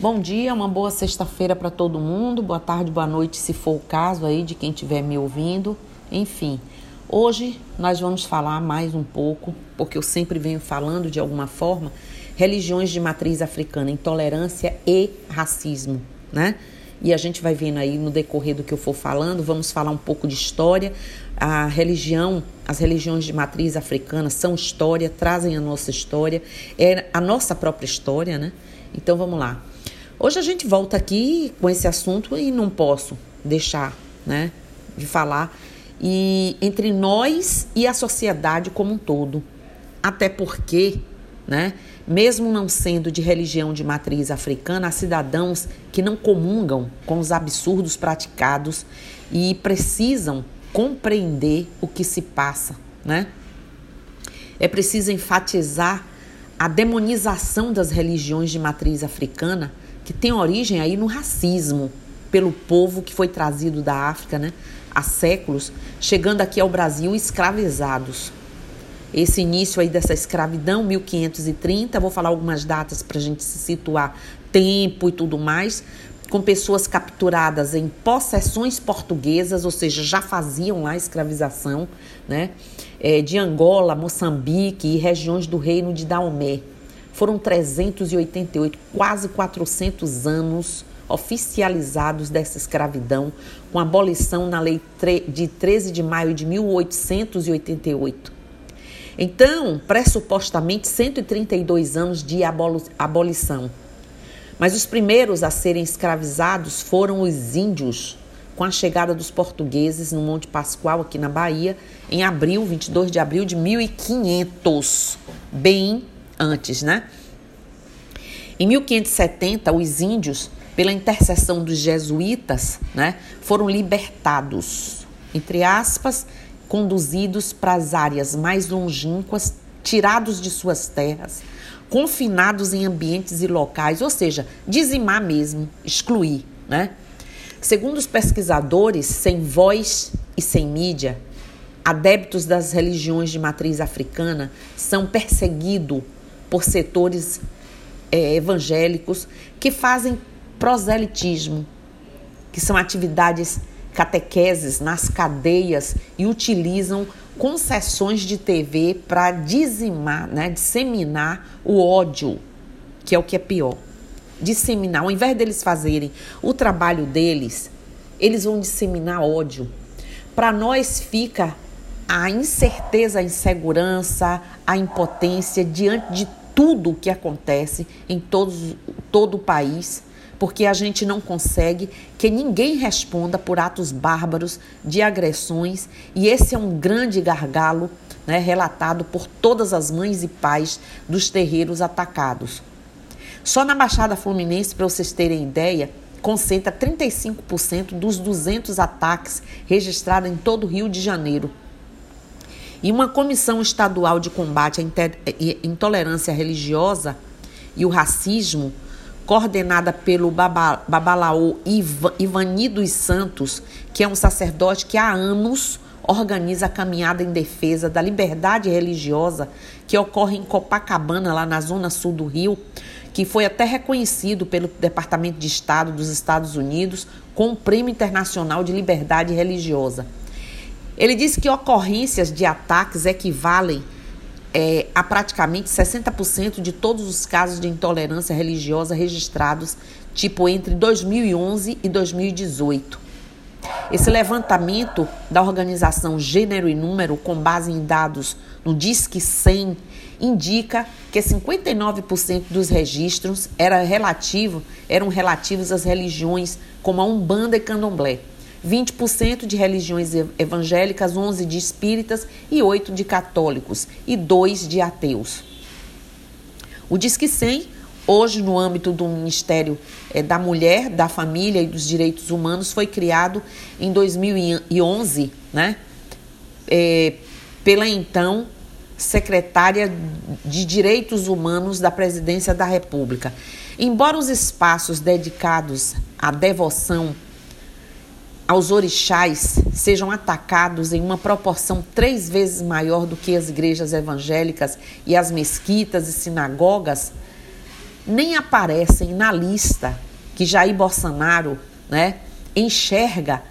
Bom dia, uma boa sexta-feira para todo mundo. Boa tarde, boa noite, se for o caso aí de quem estiver me ouvindo. Enfim, hoje nós vamos falar mais um pouco, porque eu sempre venho falando de alguma forma, religiões de matriz africana, intolerância e racismo, né? E a gente vai vendo aí no decorrer do que eu for falando, vamos falar um pouco de história. A religião, as religiões de matriz africana são história, trazem a nossa história, é a nossa própria história, né? Então vamos lá. Hoje a gente volta aqui com esse assunto e não posso deixar, né, de falar e entre nós e a sociedade como um todo. Até porque, né, mesmo não sendo de religião de matriz africana, há cidadãos que não comungam com os absurdos praticados e precisam compreender o que se passa, né? É preciso enfatizar a demonização das religiões de matriz africana que tem origem aí no racismo pelo povo que foi trazido da África, né, há séculos, chegando aqui ao Brasil escravizados. Esse início aí dessa escravidão, 1530, vou falar algumas datas para a gente se situar, tempo e tudo mais, com pessoas capturadas em possessões portuguesas, ou seja, já faziam lá escravização, né, é, de Angola, Moçambique e regiões do reino de Daomé. Foram 388, quase 400 anos oficializados dessa escravidão, com abolição na lei de 13 de maio de 1888. Então, pressupostamente 132 anos de abolição. Mas os primeiros a serem escravizados foram os índios, com a chegada dos portugueses no Monte Pascoal, aqui na Bahia, em abril, 22 de abril de 1500, bem antes, né? Em 1570, os índios, pela intercessão dos jesuítas, né, foram libertados, entre aspas, conduzidos para as áreas mais longínquas, tirados de suas terras, confinados em ambientes e locais, ou seja, dizimar mesmo, excluir, né? Segundo os pesquisadores, sem voz e sem mídia, adeptos das religiões de matriz africana são perseguidos por setores é, evangélicos que fazem proselitismo, que são atividades catequeses nas cadeias e utilizam concessões de TV para dizimar, né, disseminar o ódio, que é o que é pior. Disseminar, ao invés deles fazerem o trabalho deles, eles vão disseminar ódio. Para nós fica a incerteza, a insegurança, a impotência diante de tudo o que acontece em todos, todo o país, porque a gente não consegue que ninguém responda por atos bárbaros de agressões, e esse é um grande gargalo né, relatado por todas as mães e pais dos terreiros atacados. Só na Baixada Fluminense, para vocês terem ideia, concentra 35% dos 200 ataques registrados em todo o Rio de Janeiro. E uma comissão estadual de combate à intolerância religiosa e o racismo, coordenada pelo Babalaô Ivani dos Santos, que é um sacerdote que há anos organiza a caminhada em defesa da liberdade religiosa que ocorre em Copacabana, lá na zona sul do Rio, que foi até reconhecido pelo Departamento de Estado dos Estados Unidos com o Prêmio Internacional de Liberdade Religiosa. Ele disse que ocorrências de ataques equivalem é, a praticamente 60% de todos os casos de intolerância religiosa registrados, tipo entre 2011 e 2018. Esse levantamento da organização Gênero e Número, com base em dados no Disque 100, indica que 59% dos registros era relativo, eram relativos às religiões como a Umbanda e Candomblé. 20% de religiões evangélicas, 11 de espíritas e 8 de católicos e 2 de ateus. O Disque 100, hoje no âmbito do Ministério eh, da Mulher, da Família e dos Direitos Humanos, foi criado em 2011, né, é, pela então secretária de Direitos Humanos da Presidência da República. Embora os espaços dedicados à devoção aos orixás sejam atacados em uma proporção três vezes maior do que as igrejas evangélicas e as mesquitas e sinagogas, nem aparecem na lista que Jair Bolsonaro né, enxerga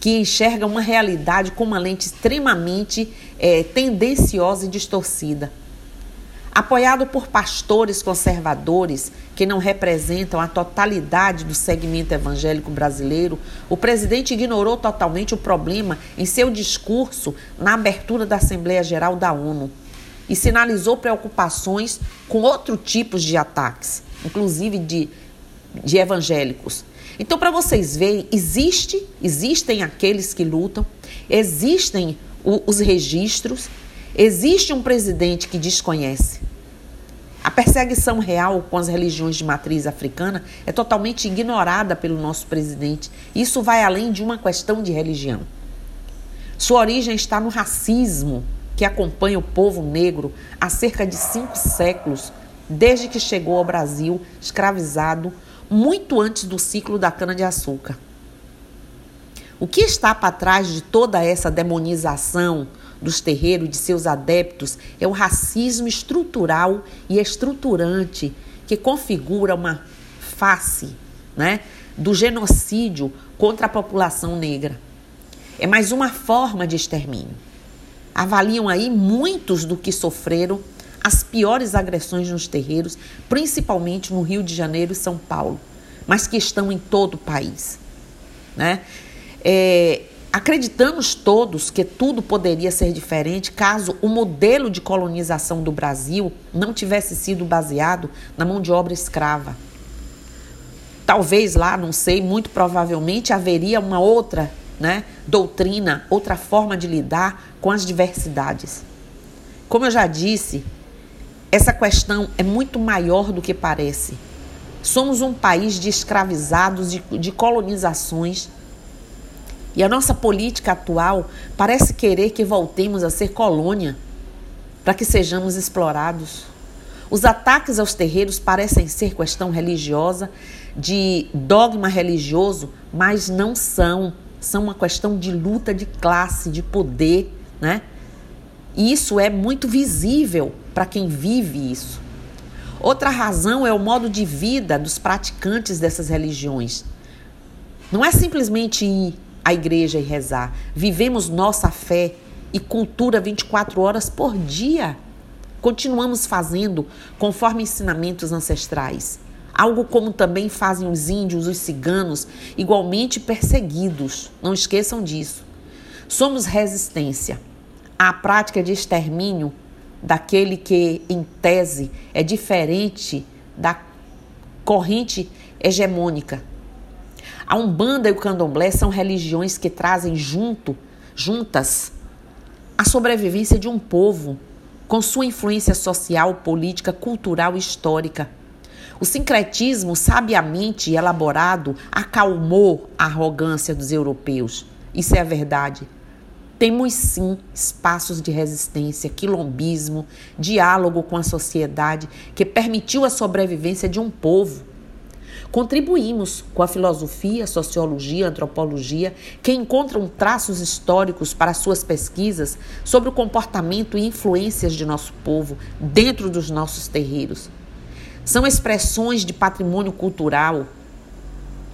que enxerga uma realidade com uma lente extremamente é, tendenciosa e distorcida. Apoiado por pastores conservadores que não representam a totalidade do segmento evangélico brasileiro, o presidente ignorou totalmente o problema em seu discurso na abertura da Assembleia Geral da ONU e sinalizou preocupações com outros tipos de ataques, inclusive de, de evangélicos. Então, para vocês verem, existe, existem aqueles que lutam, existem o, os registros, existe um presidente que desconhece. A perseguição real com as religiões de matriz africana é totalmente ignorada pelo nosso presidente. Isso vai além de uma questão de religião. Sua origem está no racismo que acompanha o povo negro há cerca de cinco séculos, desde que chegou ao Brasil escravizado muito antes do ciclo da cana-de-açúcar. O que está para trás de toda essa demonização dos terreiros de seus adeptos é o racismo estrutural e estruturante que configura uma face né, do genocídio contra a população negra. É mais uma forma de extermínio. Avaliam aí muitos do que sofreram as piores agressões nos terreiros, principalmente no Rio de Janeiro e São Paulo, mas que estão em todo o país. Né? É, acreditamos todos que tudo poderia ser diferente caso o modelo de colonização do Brasil não tivesse sido baseado na mão de obra escrava. Talvez lá, não sei, muito provavelmente haveria uma outra né, doutrina, outra forma de lidar com as diversidades. Como eu já disse, essa questão é muito maior do que parece. Somos um país de escravizados, de, de colonizações. E a nossa política atual parece querer que voltemos a ser colônia para que sejamos explorados. Os ataques aos terreiros parecem ser questão religiosa, de dogma religioso, mas não são. São uma questão de luta de classe, de poder, né? E isso é muito visível para quem vive isso. Outra razão é o modo de vida dos praticantes dessas religiões. Não é simplesmente ir à igreja e rezar. Vivemos nossa fé e cultura 24 horas por dia. Continuamos fazendo conforme ensinamentos ancestrais. Algo como também fazem os índios, os ciganos, igualmente perseguidos. Não esqueçam disso. Somos resistência à prática de extermínio daquele que, em tese, é diferente da corrente hegemônica. A Umbanda e o Candomblé são religiões que trazem junto, juntas a sobrevivência de um povo com sua influência social, política, cultural e histórica. O sincretismo sabiamente elaborado acalmou a arrogância dos europeus. Isso é a verdade. Temos sim espaços de resistência, quilombismo, diálogo com a sociedade que permitiu a sobrevivência de um povo. Contribuímos com a filosofia, sociologia, antropologia, que encontram traços históricos para suas pesquisas sobre o comportamento e influências de nosso povo dentro dos nossos terreiros. São expressões de patrimônio cultural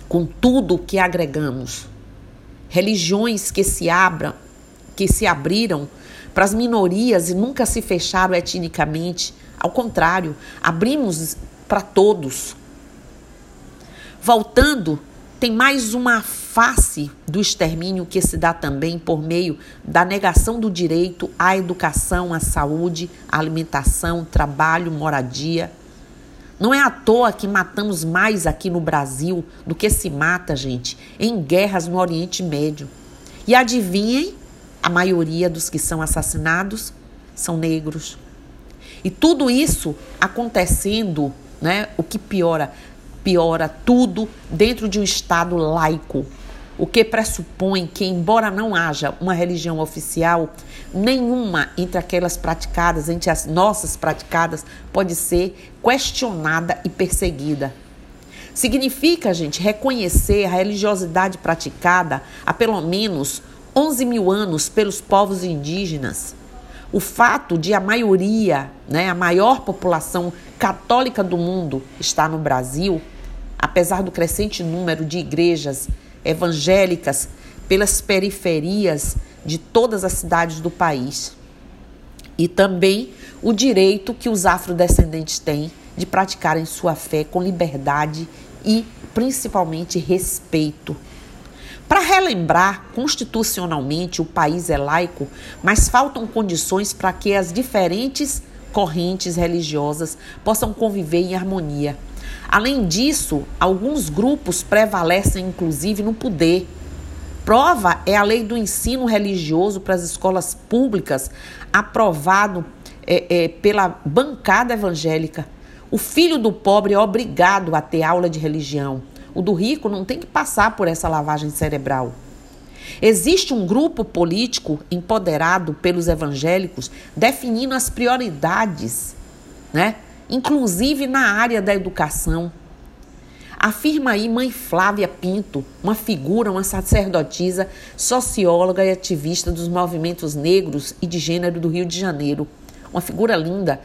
com tudo o que agregamos. Religiões que se abram que se abriram para as minorias e nunca se fecharam etnicamente. Ao contrário, abrimos para todos. Voltando, tem mais uma face do extermínio que se dá também por meio da negação do direito à educação, à saúde, à alimentação, trabalho, moradia. Não é à toa que matamos mais aqui no Brasil do que se mata, gente, em guerras no Oriente Médio. E adivinhem a maioria dos que são assassinados são negros. E tudo isso acontecendo, né, o que piora, piora tudo dentro de um Estado laico, o que pressupõe que, embora não haja uma religião oficial, nenhuma entre aquelas praticadas, entre as nossas praticadas, pode ser questionada e perseguida. Significa, gente, reconhecer a religiosidade praticada há pelo menos 11 mil anos pelos povos indígenas. O fato de a maioria, né, a maior população católica do mundo estar no Brasil, apesar do crescente número de igrejas evangélicas pelas periferias de todas as cidades do país. E também o direito que os afrodescendentes têm de praticarem sua fé com liberdade e principalmente respeito. Para relembrar, constitucionalmente o país é laico, mas faltam condições para que as diferentes correntes religiosas possam conviver em harmonia. Além disso, alguns grupos prevalecem inclusive no poder. Prova é a lei do ensino religioso para as escolas públicas, aprovado é, é, pela bancada evangélica. O filho do pobre é obrigado a ter aula de religião. O do rico não tem que passar por essa lavagem cerebral. Existe um grupo político empoderado pelos evangélicos definindo as prioridades, né? Inclusive na área da educação. Afirma aí mãe Flávia Pinto, uma figura, uma sacerdotisa, socióloga e ativista dos movimentos negros e de gênero do Rio de Janeiro. Uma figura linda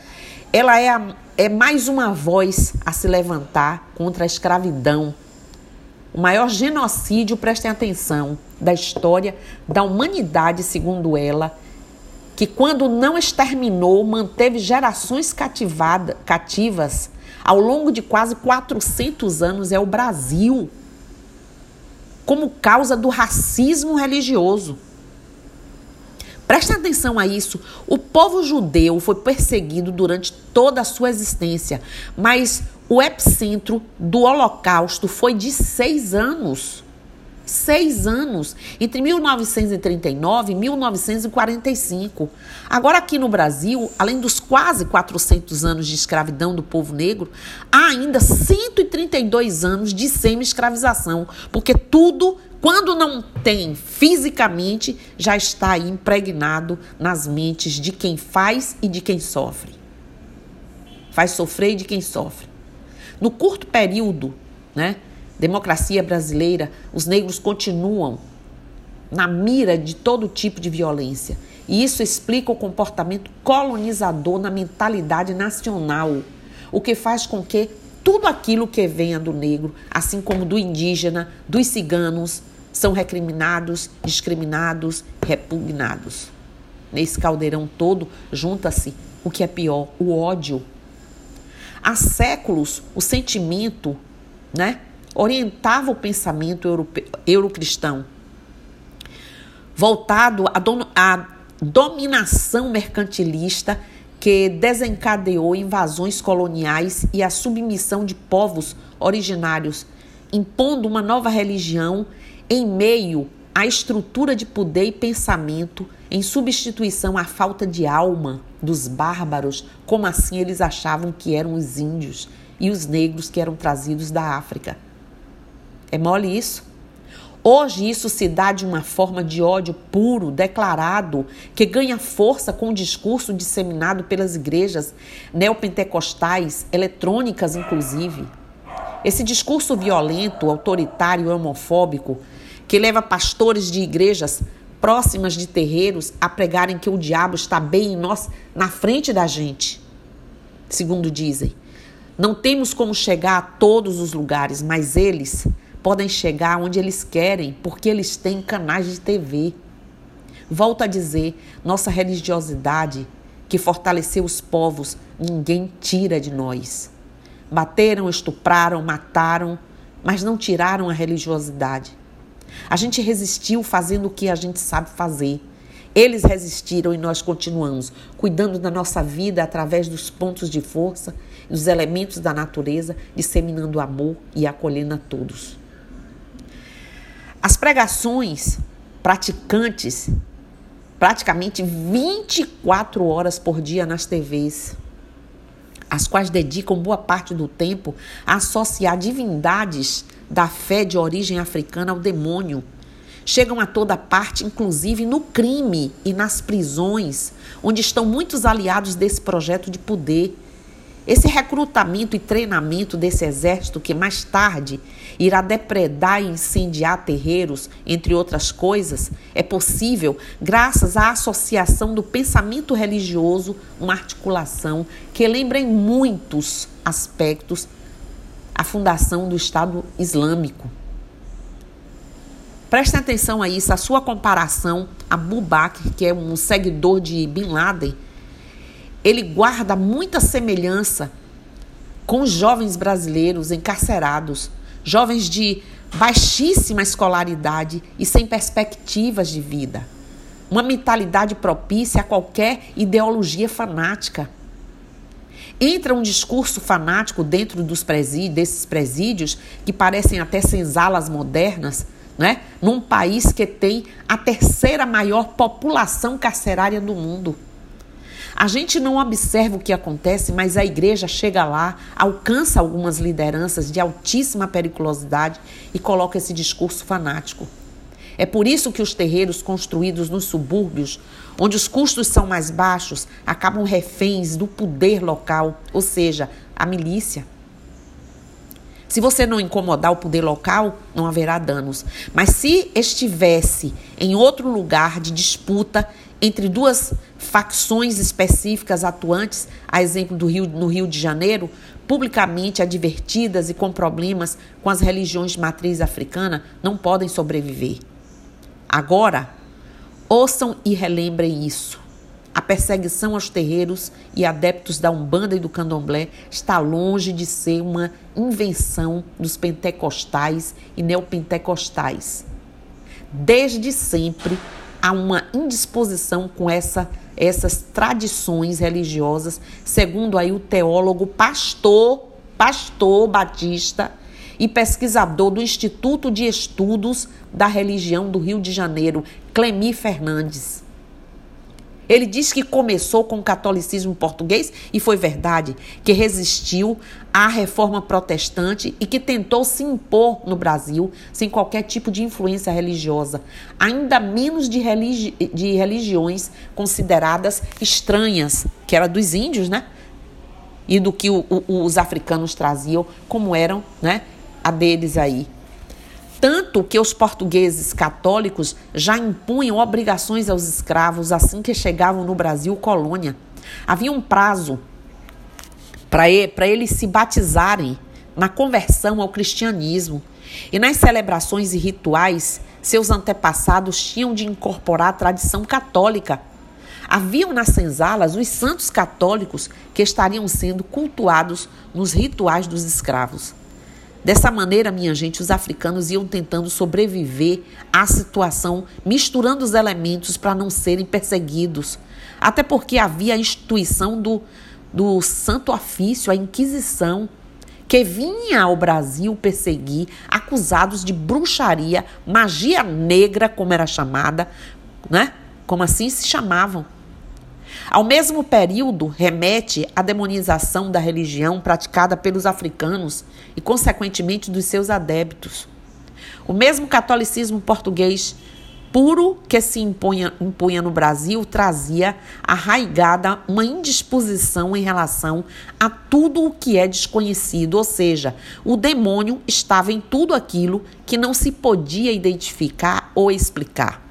ela é, a, é mais uma voz a se levantar contra a escravidão. O maior genocídio, prestem atenção, da história da humanidade, segundo ela, que quando não exterminou, manteve gerações cativada, cativas ao longo de quase 400 anos, é o Brasil, como causa do racismo religioso. Preste atenção a isso. O povo judeu foi perseguido durante toda a sua existência, mas o epicentro do Holocausto foi de seis anos. Seis anos, entre 1939 e 1945. Agora, aqui no Brasil, além dos quase 400 anos de escravidão do povo negro, há ainda 132 anos de semi-escravização, porque tudo quando não tem fisicamente, já está aí impregnado nas mentes de quem faz e de quem sofre. Faz sofrer de quem sofre. No curto período, né, democracia brasileira, os negros continuam na mira de todo tipo de violência. E isso explica o comportamento colonizador na mentalidade nacional, o que faz com que tudo aquilo que venha do negro, assim como do indígena, dos ciganos, são recriminados, discriminados, repugnados. Nesse caldeirão todo junta-se o que é pior, o ódio. Há séculos, o sentimento né, orientava o pensamento eurocristão, voltado à dominação mercantilista que desencadeou invasões coloniais e a submissão de povos originários, impondo uma nova religião em meio à estrutura de poder e pensamento, em substituição à falta de alma dos bárbaros, como assim eles achavam que eram os índios e os negros que eram trazidos da África. É mole isso? Hoje isso se dá de uma forma de ódio puro, declarado, que ganha força com o discurso disseminado pelas igrejas neopentecostais, eletrônicas inclusive. Esse discurso violento, autoritário homofóbico, que leva pastores de igrejas próximas de terreiros a pregarem que o diabo está bem em nós, na frente da gente, segundo dizem. Não temos como chegar a todos os lugares, mas eles podem chegar onde eles querem, porque eles têm canais de TV. Volto a dizer, nossa religiosidade, que fortaleceu os povos, ninguém tira de nós. Bateram, estupraram, mataram, mas não tiraram a religiosidade. A gente resistiu fazendo o que a gente sabe fazer. Eles resistiram e nós continuamos, cuidando da nossa vida através dos pontos de força, dos elementos da natureza, disseminando amor e acolhendo a todos. As pregações praticantes, praticamente 24 horas por dia nas TVs, as quais dedicam boa parte do tempo a associar divindades da fé de origem africana ao demônio. Chegam a toda parte, inclusive no crime e nas prisões, onde estão muitos aliados desse projeto de poder. Esse recrutamento e treinamento desse exército, que mais tarde irá depredar e incendiar terreiros, entre outras coisas, é possível graças à associação do pensamento religioso, uma articulação que lembra em muitos aspectos a fundação do Estado Islâmico. Preste atenção a isso, a sua comparação a Bubak, que é um seguidor de Bin Laden, ele guarda muita semelhança com jovens brasileiros encarcerados, jovens de baixíssima escolaridade e sem perspectivas de vida. Uma mentalidade propícia a qualquer ideologia fanática. Entra um discurso fanático dentro dos presídios, desses presídios, que parecem até senzalas modernas, né? num país que tem a terceira maior população carcerária do mundo. A gente não observa o que acontece, mas a igreja chega lá, alcança algumas lideranças de altíssima periculosidade e coloca esse discurso fanático. É por isso que os terreiros construídos nos subúrbios, onde os custos são mais baixos, acabam reféns do poder local, ou seja, a milícia. Se você não incomodar o poder local, não haverá danos. Mas se estivesse em outro lugar de disputa entre duas facções específicas atuantes, a exemplo do Rio, no Rio de Janeiro, publicamente advertidas e com problemas com as religiões de matriz africana, não podem sobreviver. Agora, ouçam e relembrem isso. A perseguição aos terreiros e adeptos da Umbanda e do Candomblé está longe de ser uma invenção dos pentecostais e neopentecostais. Desde sempre, há uma indisposição com essa, essas tradições religiosas, segundo aí o teólogo pastor, pastor batista e pesquisador do Instituto de Estudos da Religião do Rio de Janeiro, Clemi Fernandes. Ele diz que começou com o catolicismo português e foi verdade, que resistiu à reforma protestante e que tentou se impor no Brasil sem qualquer tipo de influência religiosa, ainda menos de, religi de religiões consideradas estranhas, que era dos índios, né? E do que o, o, os africanos traziam, como eram, né? A deles aí. Tanto que os portugueses católicos já impunham obrigações aos escravos assim que chegavam no Brasil colônia. Havia um prazo para eles se batizarem na conversão ao cristianismo. E nas celebrações e rituais, seus antepassados tinham de incorporar a tradição católica. Haviam nas senzalas os santos católicos que estariam sendo cultuados nos rituais dos escravos. Dessa maneira, minha gente, os africanos iam tentando sobreviver à situação, misturando os elementos para não serem perseguidos. Até porque havia a instituição do, do Santo Ofício, a Inquisição, que vinha ao Brasil perseguir acusados de bruxaria, magia negra, como era chamada, né? Como assim se chamavam. Ao mesmo período, remete à demonização da religião praticada pelos africanos e, consequentemente, dos seus adeptos. O mesmo catolicismo português puro que se impunha, impunha no Brasil trazia arraigada uma indisposição em relação a tudo o que é desconhecido, ou seja, o demônio estava em tudo aquilo que não se podia identificar ou explicar.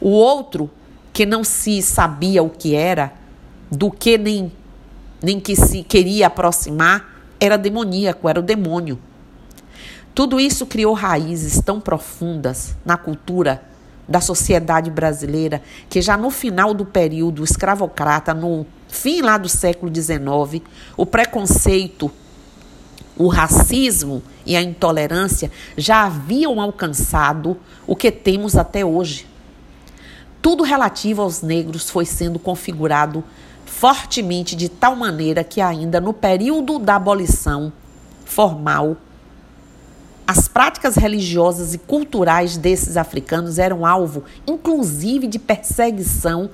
O outro que não se sabia o que era, do que nem, nem que se queria aproximar, era demoníaco, era o demônio. Tudo isso criou raízes tão profundas na cultura da sociedade brasileira que já no final do período escravocrata, no fim lá do século XIX, o preconceito, o racismo e a intolerância já haviam alcançado o que temos até hoje tudo relativo aos negros foi sendo configurado fortemente de tal maneira que, ainda no período da abolição formal, as práticas religiosas e culturais desses africanos eram alvo, inclusive, de perseguição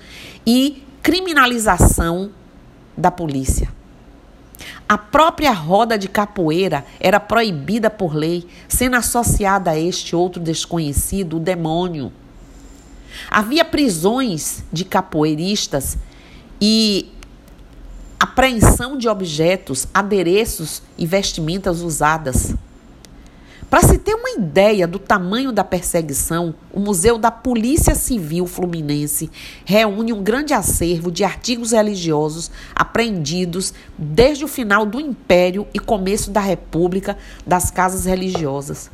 e criminalização da polícia. A própria roda de capoeira era proibida por lei, sendo associada a este outro desconhecido, o demônio. Havia prisões de capoeiristas e apreensão de objetos, adereços e vestimentas usadas. Para se ter uma ideia do tamanho da perseguição, o Museu da Polícia Civil Fluminense reúne um grande acervo de artigos religiosos apreendidos desde o final do Império e começo da República das casas religiosas.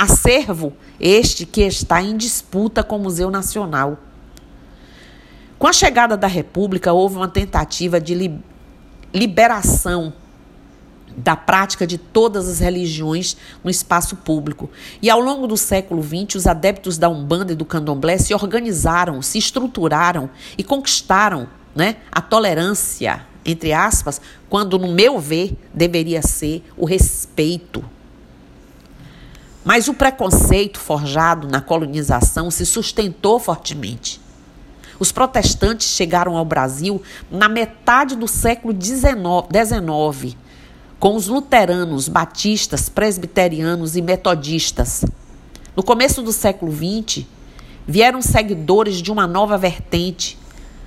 Acervo este que está em disputa com o Museu Nacional. Com a chegada da República, houve uma tentativa de liberação da prática de todas as religiões no espaço público. E ao longo do século XX, os adeptos da Umbanda e do Candomblé se organizaram, se estruturaram e conquistaram né, a tolerância, entre aspas, quando, no meu ver, deveria ser o respeito. Mas o preconceito forjado na colonização se sustentou fortemente. Os protestantes chegaram ao Brasil na metade do século XIX com os luteranos, batistas, presbiterianos e metodistas. No começo do século XX, vieram seguidores de uma nova vertente,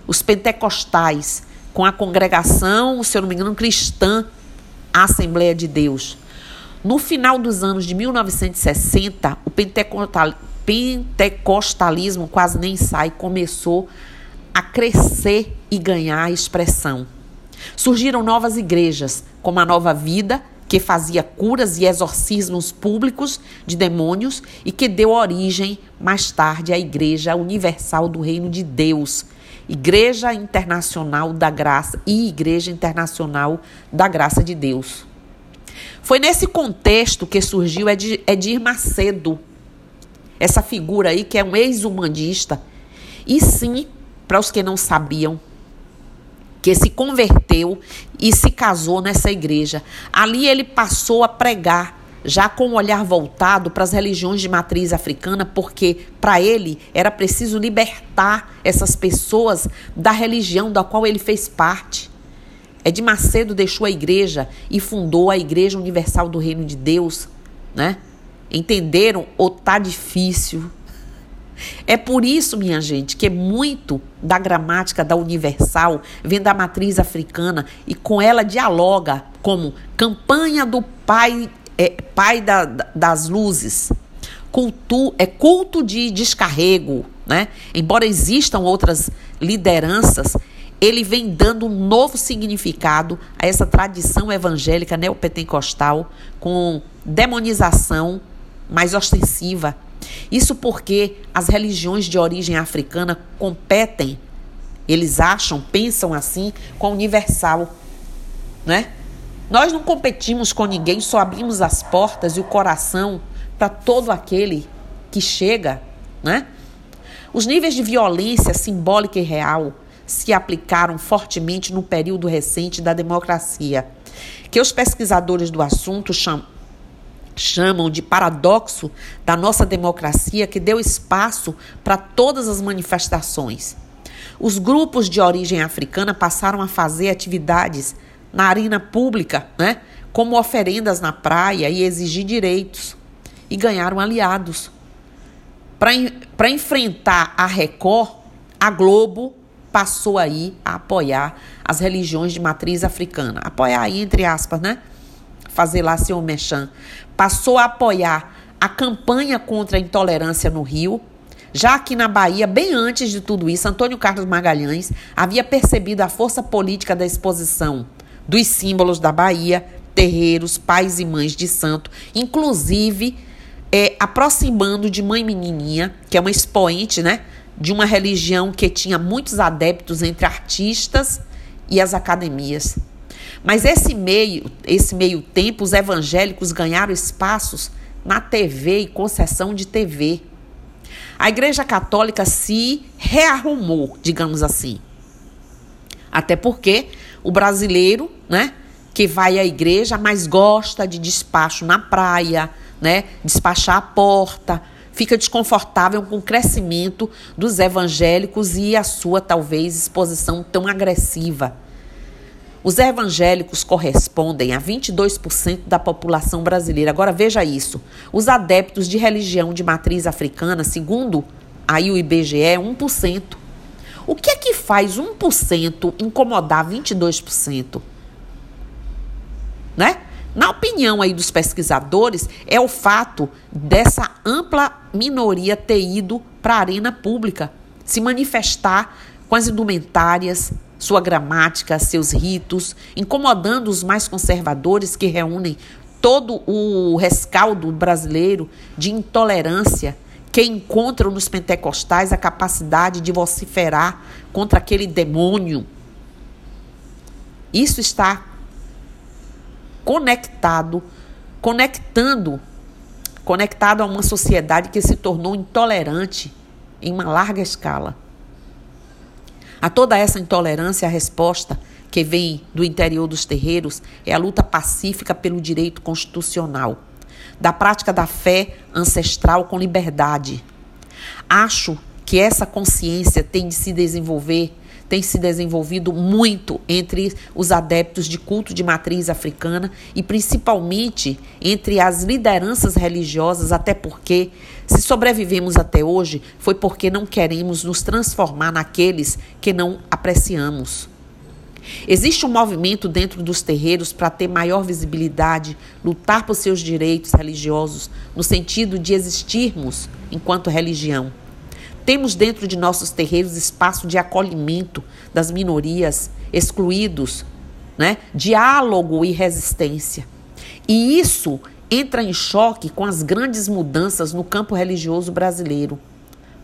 os pentecostais, com a congregação, se eu não me engano, cristã, a Assembleia de Deus. No final dos anos de 1960, o pentecostalismo quase nem sai, começou a crescer e ganhar expressão. Surgiram novas igrejas, como a Nova Vida, que fazia curas e exorcismos públicos de demônios e que deu origem mais tarde à Igreja Universal do Reino de Deus, Igreja Internacional da Graça e Igreja Internacional da Graça de Deus. Foi nesse contexto que surgiu Edir Macedo, essa figura aí que é um ex-humanista, e sim, para os que não sabiam, que se converteu e se casou nessa igreja. Ali ele passou a pregar, já com o olhar voltado para as religiões de matriz africana, porque para ele era preciso libertar essas pessoas da religião da qual ele fez parte. Ed Macedo deixou a igreja e fundou a Igreja Universal do Reino de Deus, né? Entenderam? Ou tá difícil? É por isso, minha gente, que muito da gramática da universal vem da matriz africana e com ela dialoga como campanha do pai, é, pai da, das luzes, culto, é culto de descarrego, né? Embora existam outras lideranças, ele vem dando um novo significado a essa tradição evangélica neopentecostal com demonização mais ostensiva isso porque as religiões de origem africana competem, eles acham, pensam assim, com a universal, né? Nós não competimos com ninguém, só abrimos as portas e o coração para todo aquele que chega, né? Os níveis de violência simbólica e real se aplicaram fortemente no período recente da democracia, que os pesquisadores do assunto chamam chamam de paradoxo da nossa democracia que deu espaço para todas as manifestações. Os grupos de origem africana passaram a fazer atividades na arena pública, né, como oferendas na praia e exigir direitos, e ganharam aliados. Para enfrentar a Record, a Globo passou aí a apoiar as religiões de matriz africana. Apoiar aí, entre aspas, né? Fazer lá seu mechan passou a apoiar a campanha contra a intolerância no Rio. Já aqui na Bahia, bem antes de tudo isso, Antônio Carlos Magalhães havia percebido a força política da exposição dos símbolos da Bahia, terreiros, pais e mães de santo, inclusive é, aproximando de Mãe Menininha, que é uma expoente né, de uma religião que tinha muitos adeptos entre artistas e as academias. Mas esse meio, esse meio tempo, os evangélicos ganharam espaços na TV e concessão de TV. A Igreja Católica se rearrumou, digamos assim. Até porque o brasileiro, né, que vai à igreja, mas gosta de despacho na praia, né, despachar a porta, fica desconfortável com o crescimento dos evangélicos e a sua talvez exposição tão agressiva os evangélicos correspondem a 22% da população brasileira. Agora veja isso. Os adeptos de religião de matriz africana, segundo aí o IBGE, é 1%. O que é que faz 1% incomodar 22%? Né? Na opinião aí dos pesquisadores, é o fato dessa ampla minoria ter ido para a arena pública, se manifestar com as indumentárias, sua gramática, seus ritos, incomodando os mais conservadores que reúnem todo o rescaldo brasileiro de intolerância que encontram nos pentecostais a capacidade de vociferar contra aquele demônio. Isso está conectado, conectando, conectado a uma sociedade que se tornou intolerante em uma larga escala. A toda essa intolerância, a resposta que vem do interior dos terreiros é a luta pacífica pelo direito constitucional da prática da fé ancestral com liberdade. Acho que essa consciência tem de se desenvolver, tem se desenvolvido muito entre os adeptos de culto de matriz africana e principalmente entre as lideranças religiosas, até porque se sobrevivemos até hoje foi porque não queremos nos transformar naqueles que não apreciamos. Existe um movimento dentro dos terreiros para ter maior visibilidade, lutar por seus direitos religiosos, no sentido de existirmos enquanto religião. Temos dentro de nossos terreiros espaço de acolhimento das minorias, excluídos, né? diálogo e resistência. E isso entra em choque com as grandes mudanças no campo religioso brasileiro.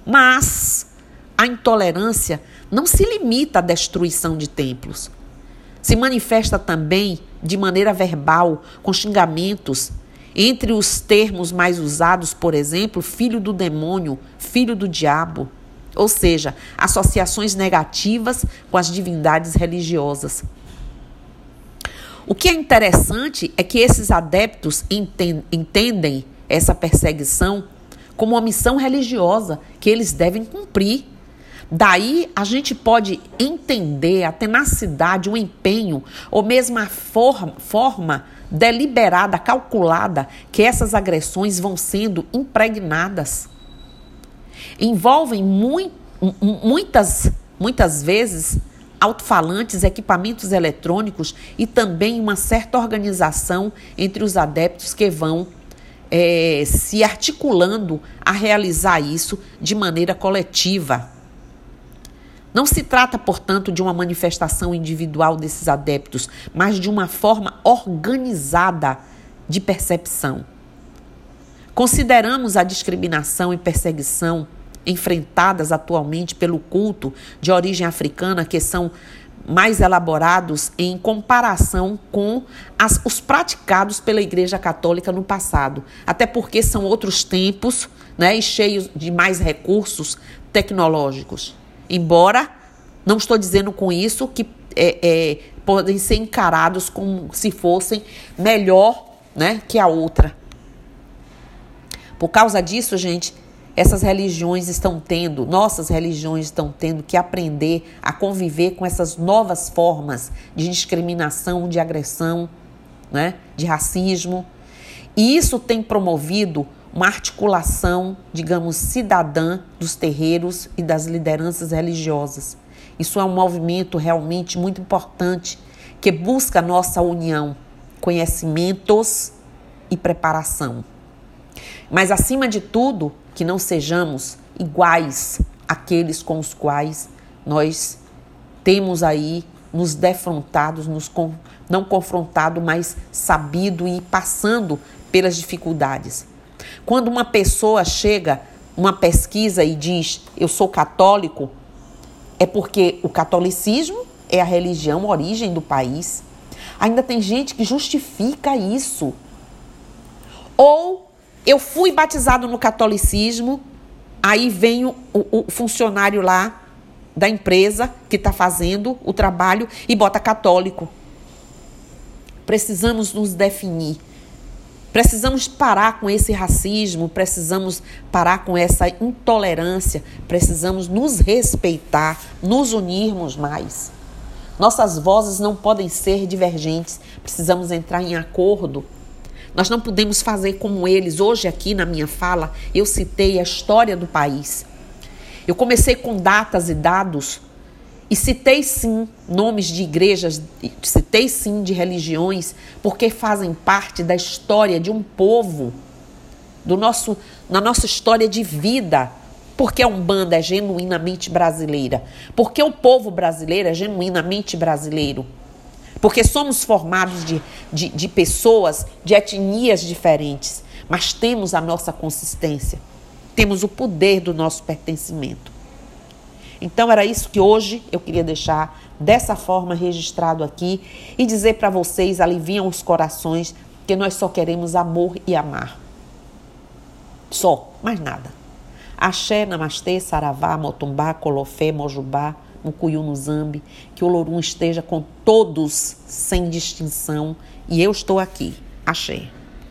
Mas a intolerância não se limita à destruição de templos. Se manifesta também de maneira verbal, com xingamentos. Entre os termos mais usados, por exemplo, filho do demônio, filho do diabo. Ou seja, associações negativas com as divindades religiosas. O que é interessante é que esses adeptos entendem essa perseguição como uma missão religiosa que eles devem cumprir. Daí a gente pode entender a tenacidade, o empenho, ou mesmo a forma, forma deliberada, calculada que essas agressões vão sendo impregnadas. Envolvem muitas, muitas vezes alto-falantes, equipamentos eletrônicos e também uma certa organização entre os adeptos que vão é, se articulando a realizar isso de maneira coletiva. Não se trata, portanto, de uma manifestação individual desses adeptos, mas de uma forma organizada de percepção. Consideramos a discriminação e perseguição enfrentadas atualmente pelo culto de origem africana, que são mais elaborados em comparação com as, os praticados pela Igreja Católica no passado. Até porque são outros tempos né, e cheios de mais recursos tecnológicos. Embora não estou dizendo com isso que é, é, podem ser encarados como se fossem melhor né, que a outra. Por causa disso, gente, essas religiões estão tendo, nossas religiões estão tendo que aprender a conviver com essas novas formas de discriminação, de agressão, né, de racismo. E isso tem promovido uma articulação, digamos, cidadã dos terreiros e das lideranças religiosas. Isso é um movimento realmente muito importante que busca nossa união, conhecimentos e preparação. Mas, acima de tudo, que não sejamos iguais àqueles com os quais nós temos aí nos defrontados, nos não confrontado, mas sabido e passando pelas dificuldades. Quando uma pessoa chega uma pesquisa e diz eu sou católico, é porque o catolicismo é a religião a origem do país. Ainda tem gente que justifica isso. Ou eu fui batizado no catolicismo, aí vem o, o funcionário lá da empresa que está fazendo o trabalho e bota católico. Precisamos nos definir. Precisamos parar com esse racismo, precisamos parar com essa intolerância, precisamos nos respeitar, nos unirmos mais. Nossas vozes não podem ser divergentes, precisamos entrar em acordo. Nós não podemos fazer como eles. Hoje, aqui na minha fala, eu citei a história do país. Eu comecei com datas e dados E citei sim nomes de igrejas, citei sim de religiões, porque fazem parte da história de um povo, do nosso, na nossa história de vida. Porque a Umbanda é genuinamente brasileira. Porque o povo brasileiro é genuinamente brasileiro. Porque somos formados de, de, de pessoas de etnias diferentes, mas temos a nossa consistência, temos o poder do nosso pertencimento. Então era isso que hoje eu queria deixar dessa forma registrado aqui e dizer para vocês, aliviam os corações, que nós só queremos amor e amar. Só, mais nada. Axé, Namastê, Saravá, Motumbá, Colofé, Mojubá, Mucuyu no Zambi, que o Lorum esteja com todos sem distinção e eu estou aqui. Axé.